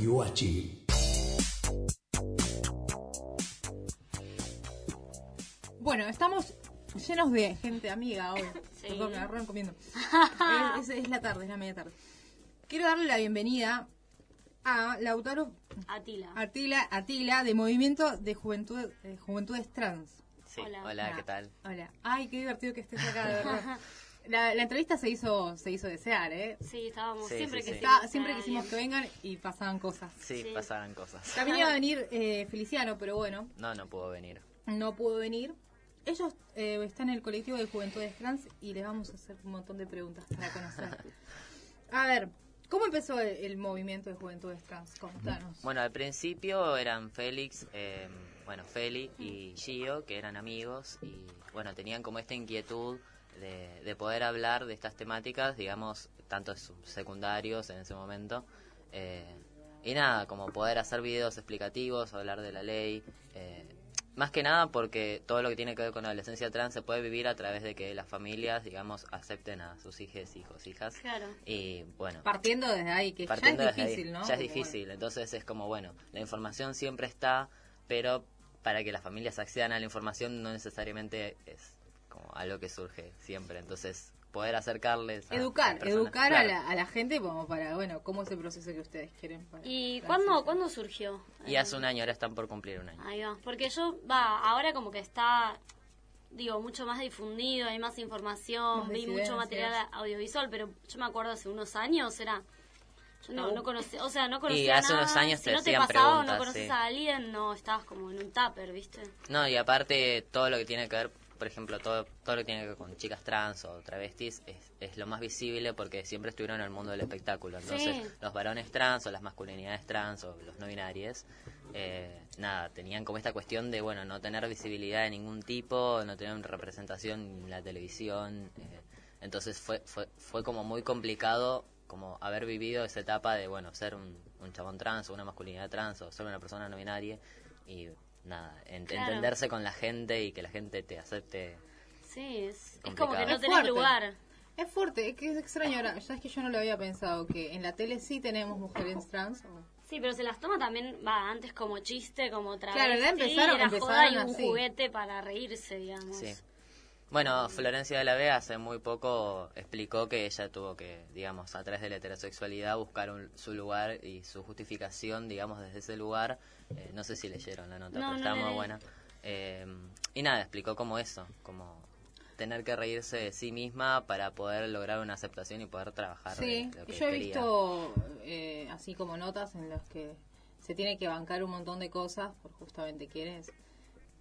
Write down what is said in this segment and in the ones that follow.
Radio H. Bueno, estamos llenos de gente amiga hoy. Sí. Perdón, me agarraron comiendo. es, es- es la tarde, es la media tarde. Quiero darle la bienvenida a Lautaro Atila. Artila, Atila de Movimiento de Juventud, de Juventudes Trans. Sí, Hola. hola, ¿qué tal? Hola. Ay, qué divertido que estés acá, de verdad. La, la entrevista se hizo se hizo desear, ¿eh? Sí, estábamos Sí, siempre sí, que sí. Está- siempre quisimos que vengan y pasaban cosas. Sí, Sí. pasaban cosas. También iba a venir eh, Feliciano, pero bueno, No, no pudo venir. no pudo venir. Ellos eh, están en el colectivo de Juventudes Trans y les vamos a hacer un montón de preguntas para conocer. A ver, ¿cómo empezó el, el movimiento de Juventudes Trans? Contanos. Bueno, al principio eran Félix, eh, bueno, Feli y Gio, que eran amigos y, bueno, tenían como esta inquietud de, de poder hablar de estas temáticas, digamos, tanto secundarios en ese momento. eh, y nada, como poder hacer videos explicativos, hablar de la ley. eh, más que nada porque todo lo que tiene que ver con la adolescencia trans se puede vivir a través de que las familias, digamos, acepten a sus hijos, hijos, hijas. Claro. Y bueno, Partiendo desde ahí, que partiendo ya es desde ahí, difícil, ¿no? Ya es difícil, entonces es como, bueno, la información siempre está, pero para que las familias accedan a la información no necesariamente es algo que surge siempre, entonces poder acercarles a Educar, educar a, la, a la gente como para, bueno, cómo es el proceso que ustedes quieren. para ¿Y cuándo, cuándo surgió? Y hace un año, ahora están por cumplir un año. Ahí va. Porque yo, va, ahora como que está, digo, mucho más difundido, hay más información, Más vi mucho material audiovisual, pero yo me acuerdo hace unos años era... Yo no, no conocía, o sea, no conocía Y hace nada. unos años si te no te hacían pasaba o no conoces sí. a alguien, no estabas como en un tupper, ¿viste? No, y aparte todo lo que tiene que ver, por ejemplo, todo, todo lo que tiene que ver con chicas trans o travestis es, es lo más visible porque siempre estuvieron en el mundo del espectáculo. Entonces, Sí. los varones trans o las masculinidades trans o los no binarios, eh, nada, tenían como esta cuestión de, bueno, no tener visibilidad de ningún tipo, no tener representación en la televisión. eh, entonces fue, fue, fue como muy complicado como haber vivido esa etapa de, bueno, ser un, un chabón trans o una masculinidad trans o ser una persona no binaria y nada, en- Claro. entenderse con la gente y que la gente te acepte. Sí, es, es como que no Es tenés fuerte. lugar. Es fuerte, es que es extraño ahora. Ya es que yo no lo había pensado, que en la tele sí tenemos mujeres trans. o- Sí, pero se las toma también, va, antes como chiste, como otra Claro, vez. ya empezaron- era empezaron joda y un así. juguete para reírse, digamos. Sí. Bueno, Florencia de la Vega hace muy poco explicó que ella tuvo que, digamos, a través de la heterosexualidad buscar un- su lugar y su justificación, digamos, desde ese lugar. Eh, no sé si leyeron la nota, No, pero no está muy leí. buena. Eh, y nada, explicó como eso, como tener que reírse de sí misma para poder lograr una aceptación y poder trabajar Sí, de lo que yo he quería. visto eh, así como notas en las que se tiene que bancar un montón de cosas por justamente quieres.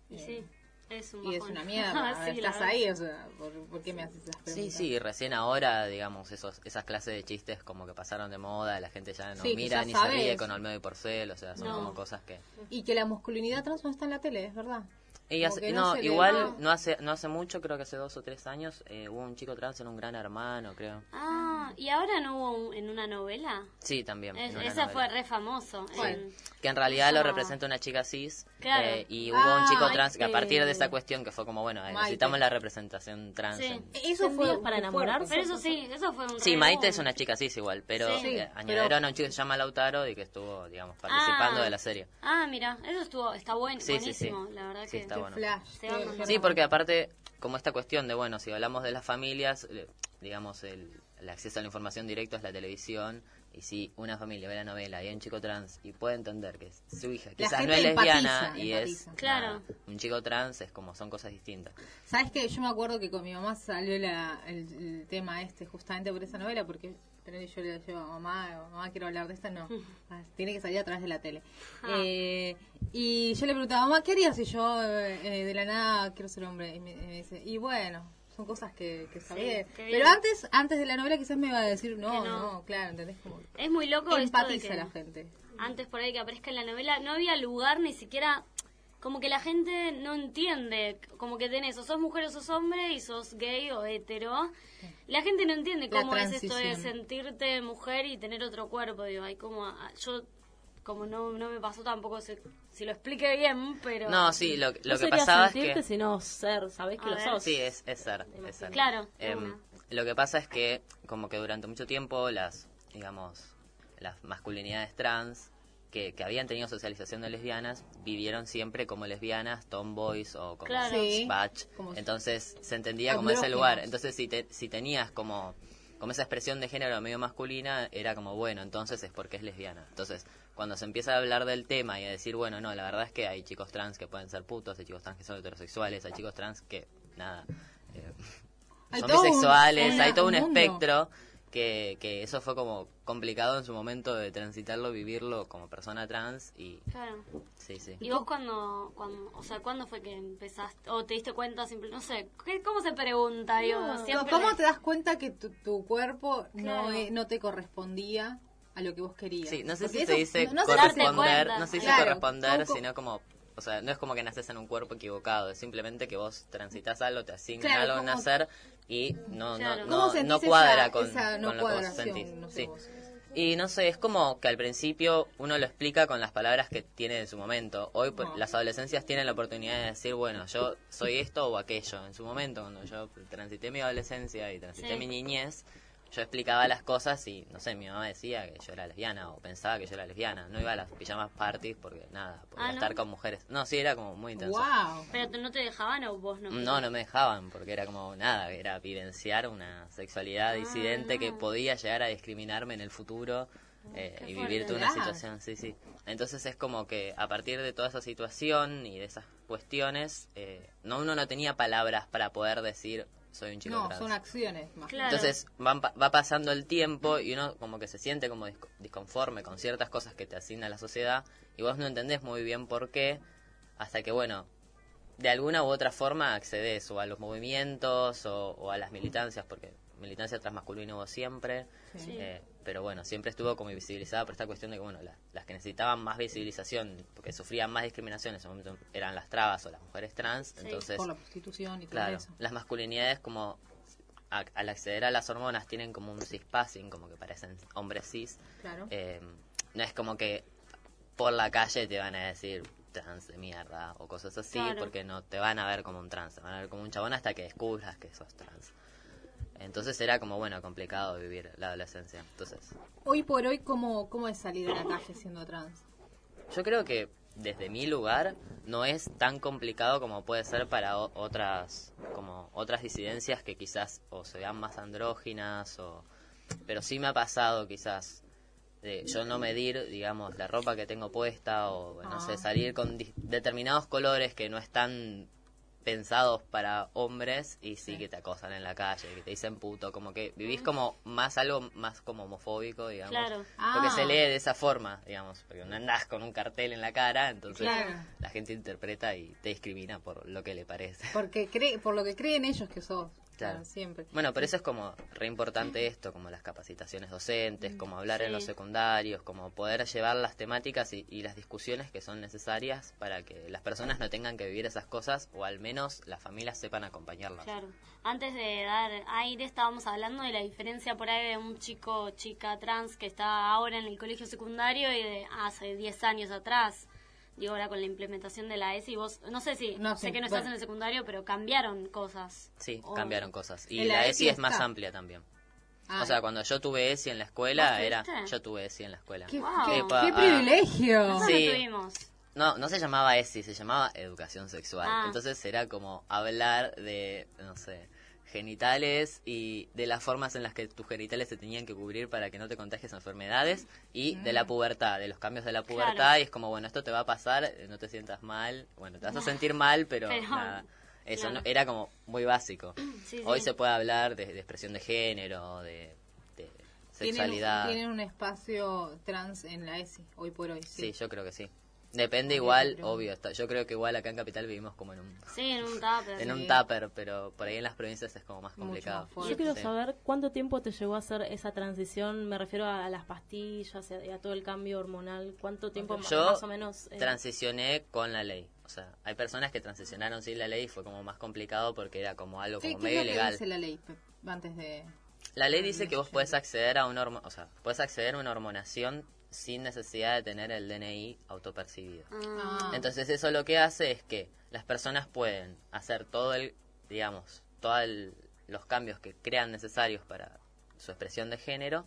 Y sí, es un Y es una mierda. Sí, estás ahí, o sea, ¿por, por qué me haces esas preguntas? Sí, sí, recién ahora, digamos, esos, esas clases de chistes como que pasaron de moda, la gente ya no Sí, mira ya ni sabes. se ríe con Olmedo y Porcel, o sea, son No. como cosas que... Y que la masculinidad trans no está en la tele, es verdad. Y hace- no, igual no hace no hace mucho, creo que hace dos o tres años, eh, hubo un chico trans en un gran hermano, creo. Ah, ¿y ahora no hubo un- en una novela? Sí, también. Es- en una esa fue re famoso. Que en realidad lo representa una chica cis. Claro. eh, y hubo Ah, un chico ay, trans que a partir de esa cuestión que fue como, bueno, eh, Maite. necesitamos la representación trans. Sí. en- Eso fue ¿Sentidos para enamorarse? Pero eso sí, eso fue un Sí, Maite es una chica cis igual, pero Sí. eh, añadieron pero- a un chico que se llama Lautaro y que estuvo, digamos, participando Ah. de la serie. Ah, mira, eso estuvo, está buen, Sí, sí, sí. buenísimo, la verdad Sí, que... está bueno. Sí, porque aparte, como esta cuestión de, bueno, si hablamos de las familias, digamos, el, el acceso a la información directo es la televisión, y si una familia ve la novela y hay un chico trans y puede entender que es su hija quizás no es lesbiana empatiza, y empatiza. es Claro. nada, un chico trans, es como, son cosas distintas. ¿Sabes qué? Yo me acuerdo que con mi mamá salió la- el, el tema este justamente por esa novela, porque pero yo le llevo a mamá, mamá quiero hablar de esta, no, Ah, tiene que salir a través de la tele. Ah. Eh, y yo le preguntaba, mamá, ¿qué harías si yo eh, eh, de la nada quiero ser hombre? Y me, y me dice, y bueno, son cosas que, que bien. Pero antes, antes de la novela quizás me iba a decir, no, no, no. claro, ¿entendés? Como Es muy loco esto de empatiza que la gente. antes por ahí que aparezca en la novela, no había lugar ni siquiera... Como que la gente no entiende, como que tenés, o sos mujer o sos hombre y sos gay o hetero. La gente no entiende cómo es esto de sentirte mujer y tener otro cuerpo. Digo, hay como, yo, como no, no me pasó tampoco si, si lo explique bien, pero... No, sí, lo, lo no que pasaba es que... sino ser, ¿sabés que lo ver. sos? Sí, es, es ser, es ser. Claro, Em, lo que pasa es que como que durante mucho tiempo las, digamos, las masculinidades trans que, que habían tenido socialización de lesbianas vivieron siempre como lesbianas, tomboys o como Claro. Sí. batch. Como- Entonces se entendía como ese lugar. Entonces si, te, si tenías como, como esa expresión de género medio masculina, era como, bueno, entonces es porque es lesbiana. Entonces, cuando se empieza a hablar del tema y a decir, bueno, no, la verdad es que hay chicos trans que pueden ser putos, hay chicos trans que son heterosexuales, hay chicos trans que, nada, eh, Hay son un- bisexuales, hay todo un espectro que, que eso fue como complicado en su momento de transitarlo, vivirlo como persona trans y Claro. sí, sí. ¿Y vos cuando, cuando, o sea, cuándo fue que empezaste, o te diste cuenta, simple, no sé, ¿qué- ¿cómo se pregunta? Digo, siempre ¿Cómo te das cuenta que tu, tu cuerpo no, Claro. e- no te correspondía a lo que vos querías? Sí, no sé Porque si se dice no- no se- Darte corresponder, cuenta. no sé si Claro, corresponder, son co- sino como, o sea, no es como que naces en un cuerpo equivocado, es simplemente que vos transitas algo, te asignan Claro, algo en ¿cómo- nacer y no, Claro. no, ¿Cómo no, no esa- cuadra con, esa no con lo que vos sentís. No sé sí. vos. Y no sé, es como que al principio uno lo explica con las palabras que tiene en su momento. Hoy pues, No. las adolescencias tienen la oportunidad de decir, bueno, yo soy esto o aquello. En su momento, cuando yo transité mi adolescencia y transité Sí. mi niñez, yo explicaba las cosas y, no sé, mi mamá decía que yo era lesbiana o pensaba que yo era lesbiana. No iba a las pijamas parties porque nada, por Ah, ¿no? estar con mujeres. No, sí, era como muy intenso. Wow. ¿Pero no te dejaban o vos no? No, no me dejaban, porque era como nada, era vivenciar una sexualidad disidente que no. podía llegar a discriminarme en el futuro eh, y vivir toda una situación, sí, sí. Entonces es como que a partir de toda esa situación y de esas cuestiones, eh, no uno no tenía palabras para poder decir soy un chico No, trans. son acciones más. Claro. Entonces van pa- va pasando el tiempo y uno como que se siente como disco- disconforme con ciertas cosas que te asigna la sociedad y vos no entendés muy bien por qué hasta que bueno de alguna u otra forma accedes o a los movimientos o, o a las militancias porque militancia transmasculina hubo siempre Sí. eh, pero bueno siempre estuvo como visibilizada por esta cuestión de que bueno la- las que necesitaban más visibilización porque sufrían más discriminación en ese momento eran las trabas o las mujeres trans entonces Por la prostitución y todo Claro, eso. las masculinidades como a- al acceder a las hormonas tienen como un cispassing, como que parecen hombres cis. Claro. Eh, no es como que por la calle te van a decir trans de mierda o cosas así, Claro. porque no te van a ver como un trans, te van a ver como un chabón hasta que descubras que sos trans. Entonces era como, bueno, complicado vivir la adolescencia. Entonces, Hoy por hoy, ¿cómo, ¿cómo es salir a la calle siendo trans? Yo creo que desde mi lugar no es tan complicado como puede ser para o- otras como otras disidencias que quizás o se vean más andróginas o pero sí me ha pasado quizás de yo no medir digamos la ropa que tengo puesta o no Ah. sé salir con determinados colores que no están pensados para hombres y sí, Sí. que te acosan en la calle, que te dicen puto, como que vivís como más algo más como homofóbico, digamos. Claro. Porque Ah. se lee de esa forma, digamos, porque no andás con un cartel en la cara, entonces Claro. la gente interpreta y te discrimina por lo que le parece. Porque cree, por lo que creen ellos que sos. Claro. Claro, siempre. Bueno, pero eso es como re importante esto, como las capacitaciones docentes, como hablar en los secundarios, como poder llevar las temáticas y, y las discusiones que son necesarias para que las personas no tengan que vivir esas cosas o al menos las familias sepan acompañarlas. Claro. Antes de dar aire estábamos hablando de la diferencia por ahí de un chico o chica trans que está ahora en el colegio secundario y de hace 10 años atrás. Digo, ahora con la implementación de la ESI, vos, no sé si, No, sé sí, que no estás bueno. en el secundario, pero cambiaron cosas. Sí, O- cambiaron cosas. Y la la ESI ESI es más amplia también. Ah, O sea, cuando yo tuve ESI en la escuela, ¿Vos era... Yo tuve ESI en la escuela. ¡Qué, Wow. qué- Epa, qué ah. privilegio! Sí. no tuvimos. No, no se llamaba ESI, se llamaba educación sexual. Ah. Entonces era como hablar de, no sé, genitales y de las formas en las que tus genitales se tenían que cubrir para que no te contagies enfermedades y de la pubertad, de los cambios de la pubertad. Claro. Y es como, bueno, esto te va a pasar, no te sientas mal. Bueno, te vas a sentir mal, pero, Pero, nada. Eso claro. no, era como muy básico. Sí, Hoy sí. se puede hablar de, de expresión de género, de, de Tienen, sexualidad. tienen un espacio trans en la ESI, hoy por hoy. Sí, Sí, yo creo que sí. Depende igual, obvio. está- yo creo que igual acá en Capital vivimos como en un Sí, en un tupper. en un tupper, pero por ahí en las provincias es como más Mucho complicado. más. Yo quiero Sí. saber cuánto tiempo te llevó a hacer esa transición, me refiero a, a las pastillas y a, y a todo el cambio hormonal, cuánto tiempo Yo más o menos... eh, Transicioné con la ley. O sea, hay personas que transicionaron sin la ley y fue como más complicado porque era como algo ¿Qué, como qué medio que ilegal. dice la ley antes de...? La ley dice que vos podés acceder a una hormo- o sea, podés acceder a una hormonación sin necesidad de tener el DNI autopercibido. Ah, Entonces eso lo que hace es que las personas pueden hacer todo el, digamos, todos los cambios que crean necesarios para su expresión de género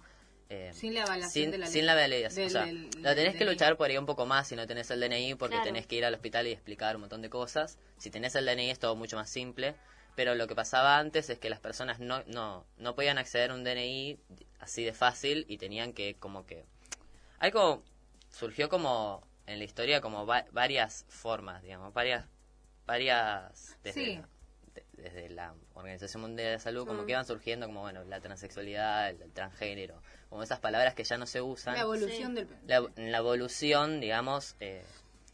eh, Sin la avalación sin, de la ley. sin la validación. Del- o sea, del- lo tenés que DNI. luchar por ahí un poco más si no tenés el DNI, porque Claro. tenés que ir al hospital y explicar un montón de cosas. Si tenés el DNI es todo mucho más simple. Pero lo que pasaba antes es que las personas no, no, no podían acceder a un DNI así de fácil y tenían que como que... Algo surgió como en la historia como va- varias formas, digamos, varias... varias desde, Sí. la, de- desde la Organización Mundial de la Salud, como Mm. que iban surgiendo como, bueno, la transexualidad, el, el transgénero, como esas palabras que ya no se usan La evolución Sí. del... la, en la evolución, digamos, eh,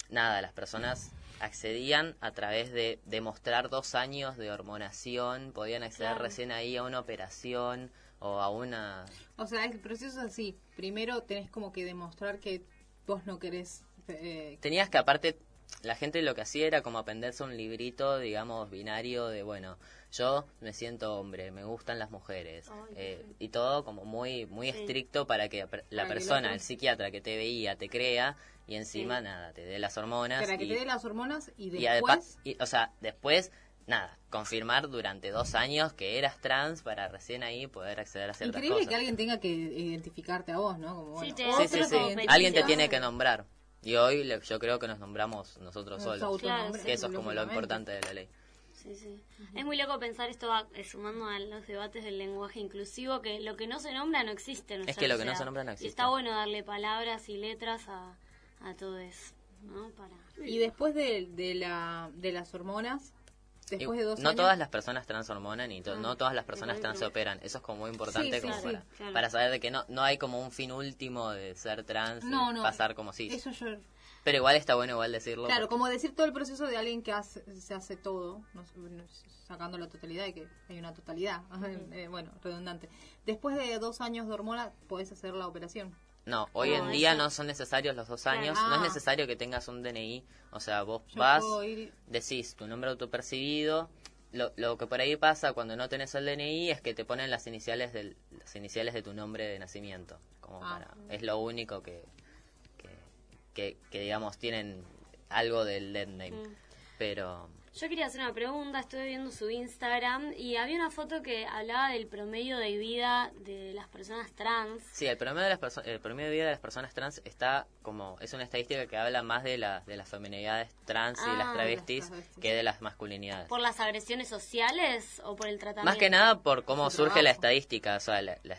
nada, las personas accedían a través de demostrar dos años de hormonación, podían acceder Claro. recién ahí a una operación o a una... O sea, el proceso es así. Primero tenés como que demostrar que vos no querés... eh, Tenías que aparte, la gente lo que hacía era como aprenderse un librito, digamos, binario de, bueno, yo me siento hombre, me gustan las mujeres, Ay, eh, y todo como muy muy Sí. estricto para que la Para persona, el psiquiatra que te veía, te crea y encima Sí. nada, te dé las hormonas. para que y- te dé las hormonas y Y después... y, o sea, después, nada, confirmar durante dos años que eras trans para recién ahí poder acceder a ciertas Increíble cosas. que alguien tenga que identificarte a vos, ¿no? Como, Sí, bueno, te- Sí, Alguien te tiene que nombrar. Y hoy yo creo que nos nombramos nosotros Nos solos. Que eso es como lo importante de la ley. Sí, sí. Es muy loco pensar esto va, eh, sumando a los debates del lenguaje inclusivo, que lo que no se nombra no existe. Es que lo que no se nombra no Y existe. está bueno darle palabras y letras a, a todo eso, ¿no? Para... Y después de, de, la, de las hormonas, después Y de dos no años... todas las personas trans hormonan y to- Ah, no todas las personas trans se operan. Eso es como muy importante Sí, como sí, para, claro. para saber de que no, no hay como un fin último de ser trans y No, no. pasar como sí. Eso yo... Pero igual está bueno igual decirlo. Claro, porque- como decir todo el proceso de alguien que hace, se hace todo, sacando la totalidad y que hay una totalidad, eh, bueno, redundante. Después de dos años de hormona, podés hacer la operación. No, hoy No, en día eso- no son necesarios los dos años, no es Ah. necesario que tengas un DNI, o sea, vos Yo vas, ir- decís tu nombre autopercibido, lo, lo que por ahí pasa cuando no tenés el DNI es que te ponen las iniciales del, las iniciales de tu nombre de nacimiento, como Ah. para, es lo único que, que, que, que, digamos tienen algo del dead name, Mm. pero Yo quería hacer una pregunta, estuve viendo su Instagram y había una foto que hablaba del promedio de vida de las personas trans. Sí, el promedio de las perso- el promedio de vida de las personas trans está como es una estadística que habla más de la, de las feminidades trans y Ah, las de travestis las travestis. que de las masculinidades. ¿Por las agresiones sociales o por el tratamiento? Más que nada por cómo Su surge la estadística, o sea, la, la-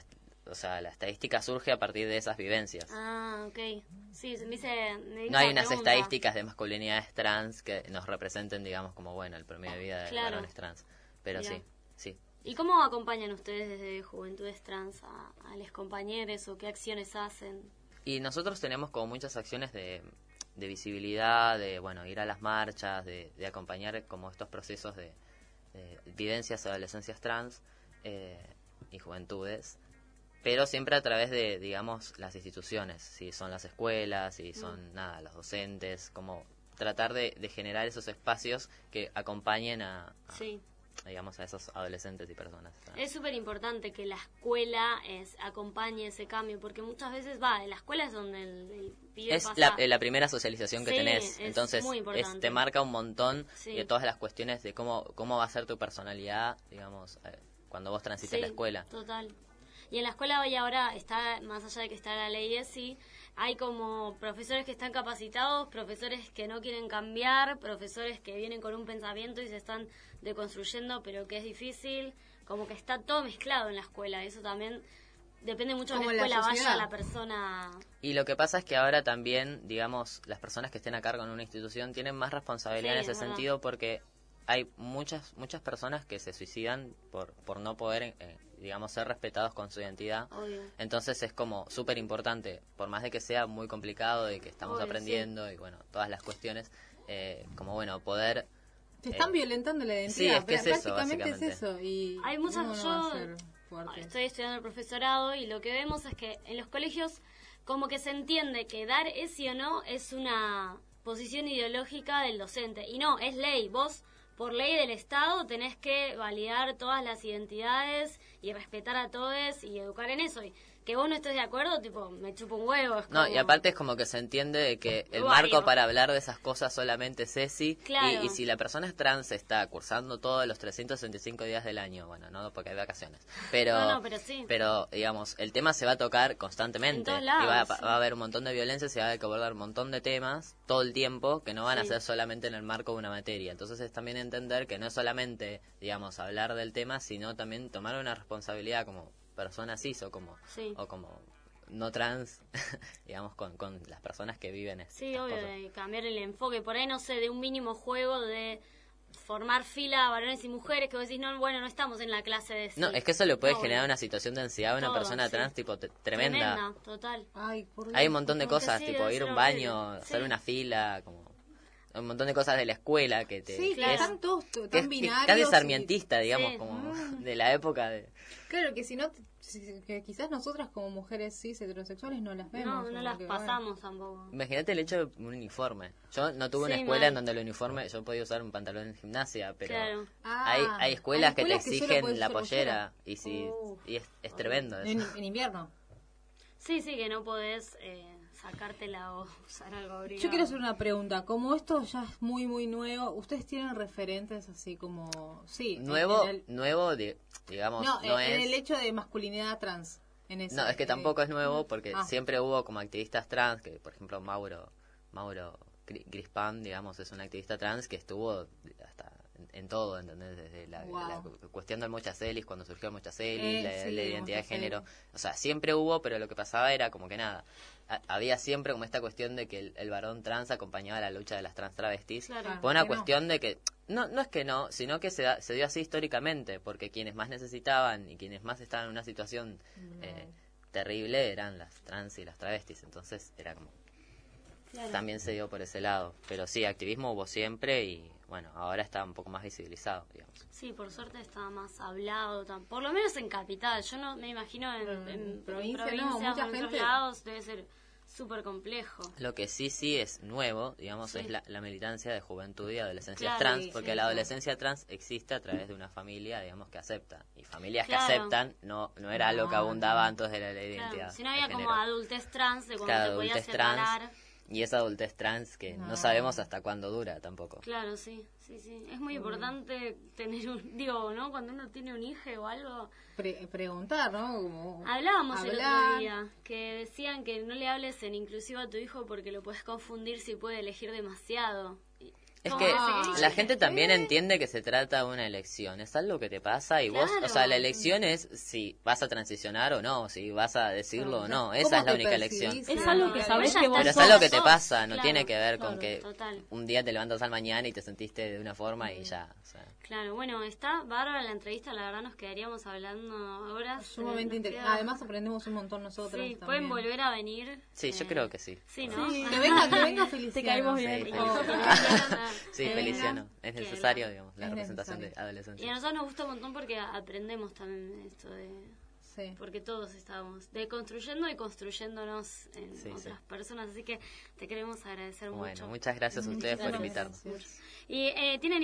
o sea, la estadística surge a partir de esas vivencias. Ah, ok. Sí, me dice... me no hay unas pregunta. estadísticas de masculinidades trans que nos representen, digamos, como bueno, el promedio de vida de Claro. varones trans. Pero Mirá. sí, sí. ¿Y cómo acompañan ustedes desde Juventudes Trans a, a los compañeros o qué acciones hacen? Y nosotros tenemos como muchas acciones de, de visibilidad, de bueno, ir a las marchas, de, de acompañar como estos procesos de, de vivencias de adolescencias trans eh, y juventudes, pero siempre a través de, digamos, las instituciones, si son las escuelas, si son, nada, los docentes, como tratar de, de generar esos espacios que acompañen a, a, Sí. digamos, a esos adolescentes y personas. Es súper importante que la escuela es, acompañe ese cambio, porque muchas veces va, en la escuela es donde el, el pibe Es pasa... la, eh, la primera socialización que Sí, tenés, es entonces es- te marca un montón Sí. de todas las cuestiones de cómo, cómo va a ser tu personalidad, digamos, eh, cuando vos transites Sí, la escuela. Total. Y en la escuela hoy ahora está, más allá de que está la ley ESI, hay como profesores que están capacitados, profesores que no quieren cambiar, profesores que vienen con un pensamiento y se están deconstruyendo, pero que es difícil, como que está todo mezclado en la escuela. Eso también depende mucho de la la escuela, vaya la persona. Y lo que pasa es que ahora también, digamos, las personas que estén a cargo en una institución tienen más responsabilidad Sí, en ese es verdad. sentido porque hay muchas muchas personas que se suicidan por, por no poder, eh, digamos, ser respetados con su identidad. Obvio. Entonces es como súper importante, por más de que sea muy complicado, de que estamos Obvio, aprendiendo y bueno, todas las cuestiones, eh, como bueno, poder... Te están Eh, violentando la identidad. sí, es que es eso, Prácticamente es básicamente. eso. Y Hay muchas- no yo-. Estoy estudiando el profesorado y lo que vemos es que en los colegios como que se entiende que dar ese o no es una posición ideológica del docente. Y no, es ley. Vos, por ley del Estado, tenés que validar todas las identidades y respetar a todos y educar en eso. Y que vos no estés de acuerdo, tipo, me chupo un huevo. es No, y aparte es como que se entiende de que el marco para hablar de esas cosas solamente es ese. Claro. Y, y si la persona es trans, está cursando todos los 365 días del año. Bueno, no porque hay vacaciones. Pero, No, no, pero sí. pero, digamos, el tema se va a tocar constantemente. En y va, sí. va a haber un montón de violencia, se va a haber que abordar un montón de temas todo el tiempo que no van a ser solamente en el marco de una materia. Entonces es también entender que no es solamente, digamos, hablar del tema, sino también tomar una responsabilidad como persona cis o como, Sí. o como no trans, digamos, con, con las personas que viven es- Sí, obvio, cosas. de cambiar el enfoque. Por ahí, no sé, de un mínimo juego de formar fila varones y mujeres, que vos decís, no, bueno, no estamos en la clase de... No, sí. es que eso le puede generar una situación de ansiedad a una Todo, persona sí. trans, tipo, te- tremenda. total. Ay, por Hay un montón de cosas, sí, tipo, ir a un baño, hacer Sí. una fila, como... Un montón de cosas de la escuela que te... Sí, que que es- están todos t- que es- tan que y- sarmientista, digamos, Sí. como de la época de... Claro, que si no, que quizás nosotras como mujeres cis heterosexuales no las vemos. No, no las que, bueno. pasamos tampoco. Imagínate el hecho de un uniforme. Yo no tuve una escuela mal. en donde el uniforme, yo podía usar un pantalón en gimnasia, pero... Claro. Ah, hay, hay escuelas que te exigen la pollera y si Uh. y es, es tremendo eso. En, en invierno. Sí, sí, que no podés eh, sacártela o usar algo abrigado. Yo quiero hacer una pregunta. Como esto ya es muy, muy nuevo, ¿ustedes tienen referentes así como... Sí. nuevo el- nuevo di- digamos no, no, en es el hecho de masculinidad trans. En ese, no es que eh, tampoco es nuevo porque Ah. siempre hubo como activistas trans que por ejemplo Mauro Mauro Gri- Grispan digamos es un activista trans que estuvo hasta en, en todo ¿entendés? desde la, Wow. la cu- cuestión del mochacelis cuando surgió el mochacelis Eh, la, sí, la identidad de género o sea siempre hubo pero lo que pasaba era como que nada ha- había siempre como esta cuestión de que el, el varón trans acompañaba la lucha de las trans travestis Claro. Ah, por una que no. cuestión de que no no es que no sino que se, da- se dio así históricamente porque quienes más necesitaban y quienes más estaban en una situación eh, terrible eran las trans y las travestis entonces era como Claro. también se dio por ese lado pero sí activismo hubo siempre y bueno ahora está un poco más visibilizado digamos Sí, por suerte está más hablado, tan- por lo menos en capital. Yo no me imagino en, Pero en en provincia no, provincias mucha o en otros gente- lados debe ser súper complejo. Lo que sí, sí es nuevo, digamos, Sí. es la, la militancia de juventud y adolescencia Claro, trans, sí, porque sí, la sí. adolescencia trans existe a través de una familia, digamos, que acepta. Y familias Claro. que aceptan no no era algo que No, abundaba no. antes de la ley de Claro, identidad. si no había como adultez trans de cuando Claro, te podías trans. Y esa adultez trans que no. No. sabemos hasta cuándo dura tampoco. Claro, sí, sí, sí. Es muy importante tener un, digo, ¿no? Cuando uno tiene un hijo o algo. Pre- preguntar, ¿no? Como Hablábamos el hablar. otro día, que decían que no le hables en inclusivo a tu hijo porque lo puedes confundir si puede elegir demasiado. Es que se- la gente también entiende que se trata de una elección, es algo que te pasa y vos, o sea, Claro. la elección es si vas a transicionar o no, si vas a decirlo o no, ¿Cómo esa es la única percibís? elección. Es Claro, algo que claro. Ella que vos Pero es algo que te pasa, no claro, tiene que ver con claro, que Total. un día te levantas al mañana y te sentiste de una forma y ya. o sea. Claro, bueno, está bárbara la entrevista, la verdad nos quedaríamos hablando horas. Sumamente interesante. Además aprendemos un montón nosotros. Sí, también. pueden volver a venir. Sí, yo eh, creo que sí. Sí, ¿no? Sí. Que venga, que venga Feliciano. Te caímos bien. Sí. Sí, Eh, Feliciano. Es necesario, la- digamos, la es representación de necesario. Y a adolescencia. nosotros nos gusta un montón porque aprendemos también esto de... Sí. Porque todos estamos deconstruyendo y construyéndonos en Sí, sí. otras personas. Así que te queremos agradecer Bueno, mucho. muchas gracias a ustedes por Muchas invitarnos. gracias. Y eh, tienen